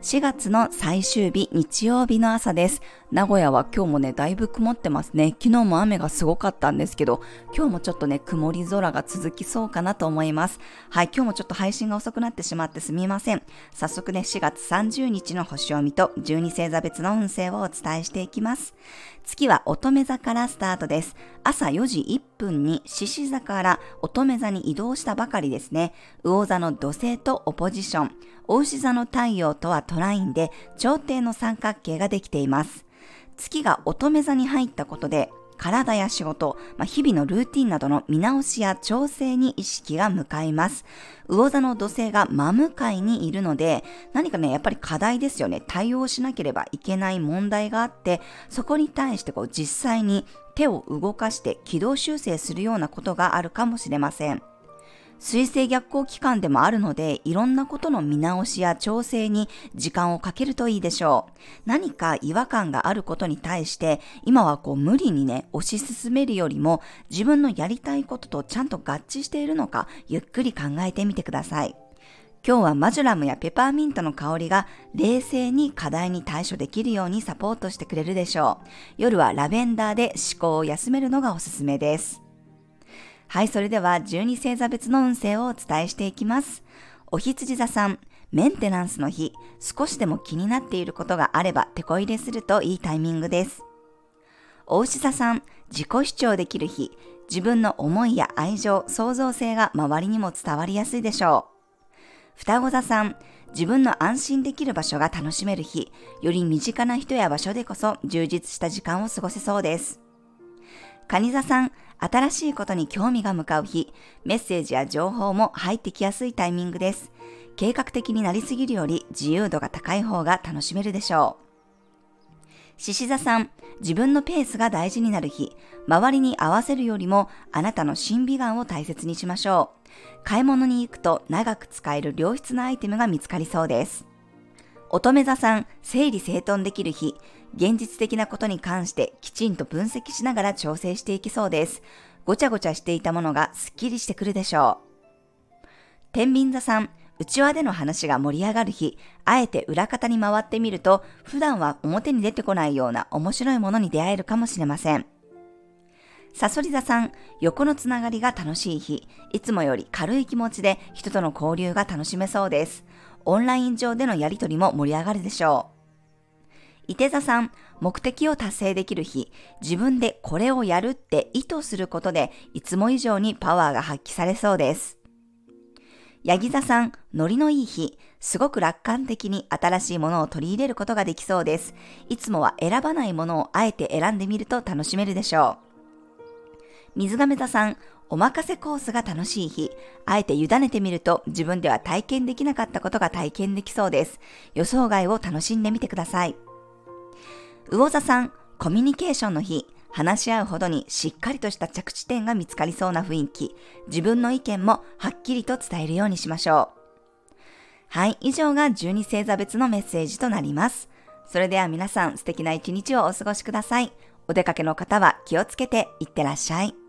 4月の最終日、日曜日の朝です。名古屋は今日もね、だいぶ曇ってますね。昨日も雨がすごかったんですけど、今日もちょっとね、曇り空が続きそうかなと思います。はい、今日もちょっと配信が遅くなってしまってすみません。早速ね、4月30日の星読みと12星座別の運勢をお伝えしていきます。月は乙女座からスタートです。朝4時1分に獅子座から乙女座に移動したばかりですね。魚座の土星とオポジション、大牛座の太陽とはトラインで頂点の三角形ができています。月が乙女座に入ったことで体や仕事、まあ、日々のルーティンなどの見直しや調整に意識が向かいます。魚座の土星が真向かいにいるので、何かね、やっぱり課題ですよね。対応しなければいけない問題があって、そこに対してこう実際に手を動かして軌道修正するようなことがあるかもしれません。水星逆行期間でもあるので、いろんなことの見直しや調整に時間をかけるといいでしょう。何か違和感があることに対して、今はこう無理にね、推し進めるよりも、自分のやりたいこととちゃんと合致しているのか、ゆっくり考えてみてください。今日はマジュラムやペパーミントの香りが冷静に課題に対処できるようにサポートしてくれるでしょう。夜はラベンダーで思考を休めるのがおすすめです。はい、それでは12星座別の運勢をお伝えしていきます。お羊座さん、メンテナンスの日、少しでも気になっていることがあれば手こ入れするといいタイミングです。お牛座さん、自己主張できる日、自分の思いや愛情、創造性が周りにも伝わりやすいでしょう。双子座さん、自分の安心できる場所が楽しめる日、より身近な人や場所でこそ充実した時間を過ごせそうです。蟹座さん、新しいことに興味が向かう日、メッセージや情報も入ってきやすいタイミングです。計画的になりすぎるより自由度が高い方が楽しめるでしょう。獅子座さん、自分のペースが大事になる日、周りに合わせるよりもあなたの審美眼を大切にしましょう。買い物に行くと長く使える良質なアイテムが見つかりそうです。乙女座さん、整理整頓できる日、現実的なことに関してきちんと分析しながら調整していきそうです。ごちゃごちゃしていたものがスッキリしてくるでしょう。天秤座さん、内輪での話が盛り上がる日、あえて裏方に回ってみると、普段は表に出てこないような面白いものに出会えるかもしれません。サソリ座さん、横のつながりが楽しい日、いつもより軽い気持ちで人との交流が楽しめそうです。オンライン上でのやりとりも盛り上がるでしょう。伊手座さん、目的を達成できる日、自分でこれをやるって意図することで、いつも以上にパワーが発揮されそうです。ヤギ座さん、ノリのいい日、すごく楽観的に新しいものを取り入れることができそうです。いつもは選ばないものをあえて選んでみると楽しめるでしょう。水亀座さん、お任せコースが楽しい日、あえて委ねてみると自分では体験できなかったことが体験できそうです。予想外を楽しんでみてください。魚座さん、コミュニケーションの日、話し合うほどにしっかりとした着地点が見つかりそうな雰囲気、自分の意見もはっきりと伝えるようにしましょう。はい、以上が12星座別のメッセージとなります。それでは皆さん素敵な一日をお過ごしください。お出かけの方は気をつけていってらっしゃい。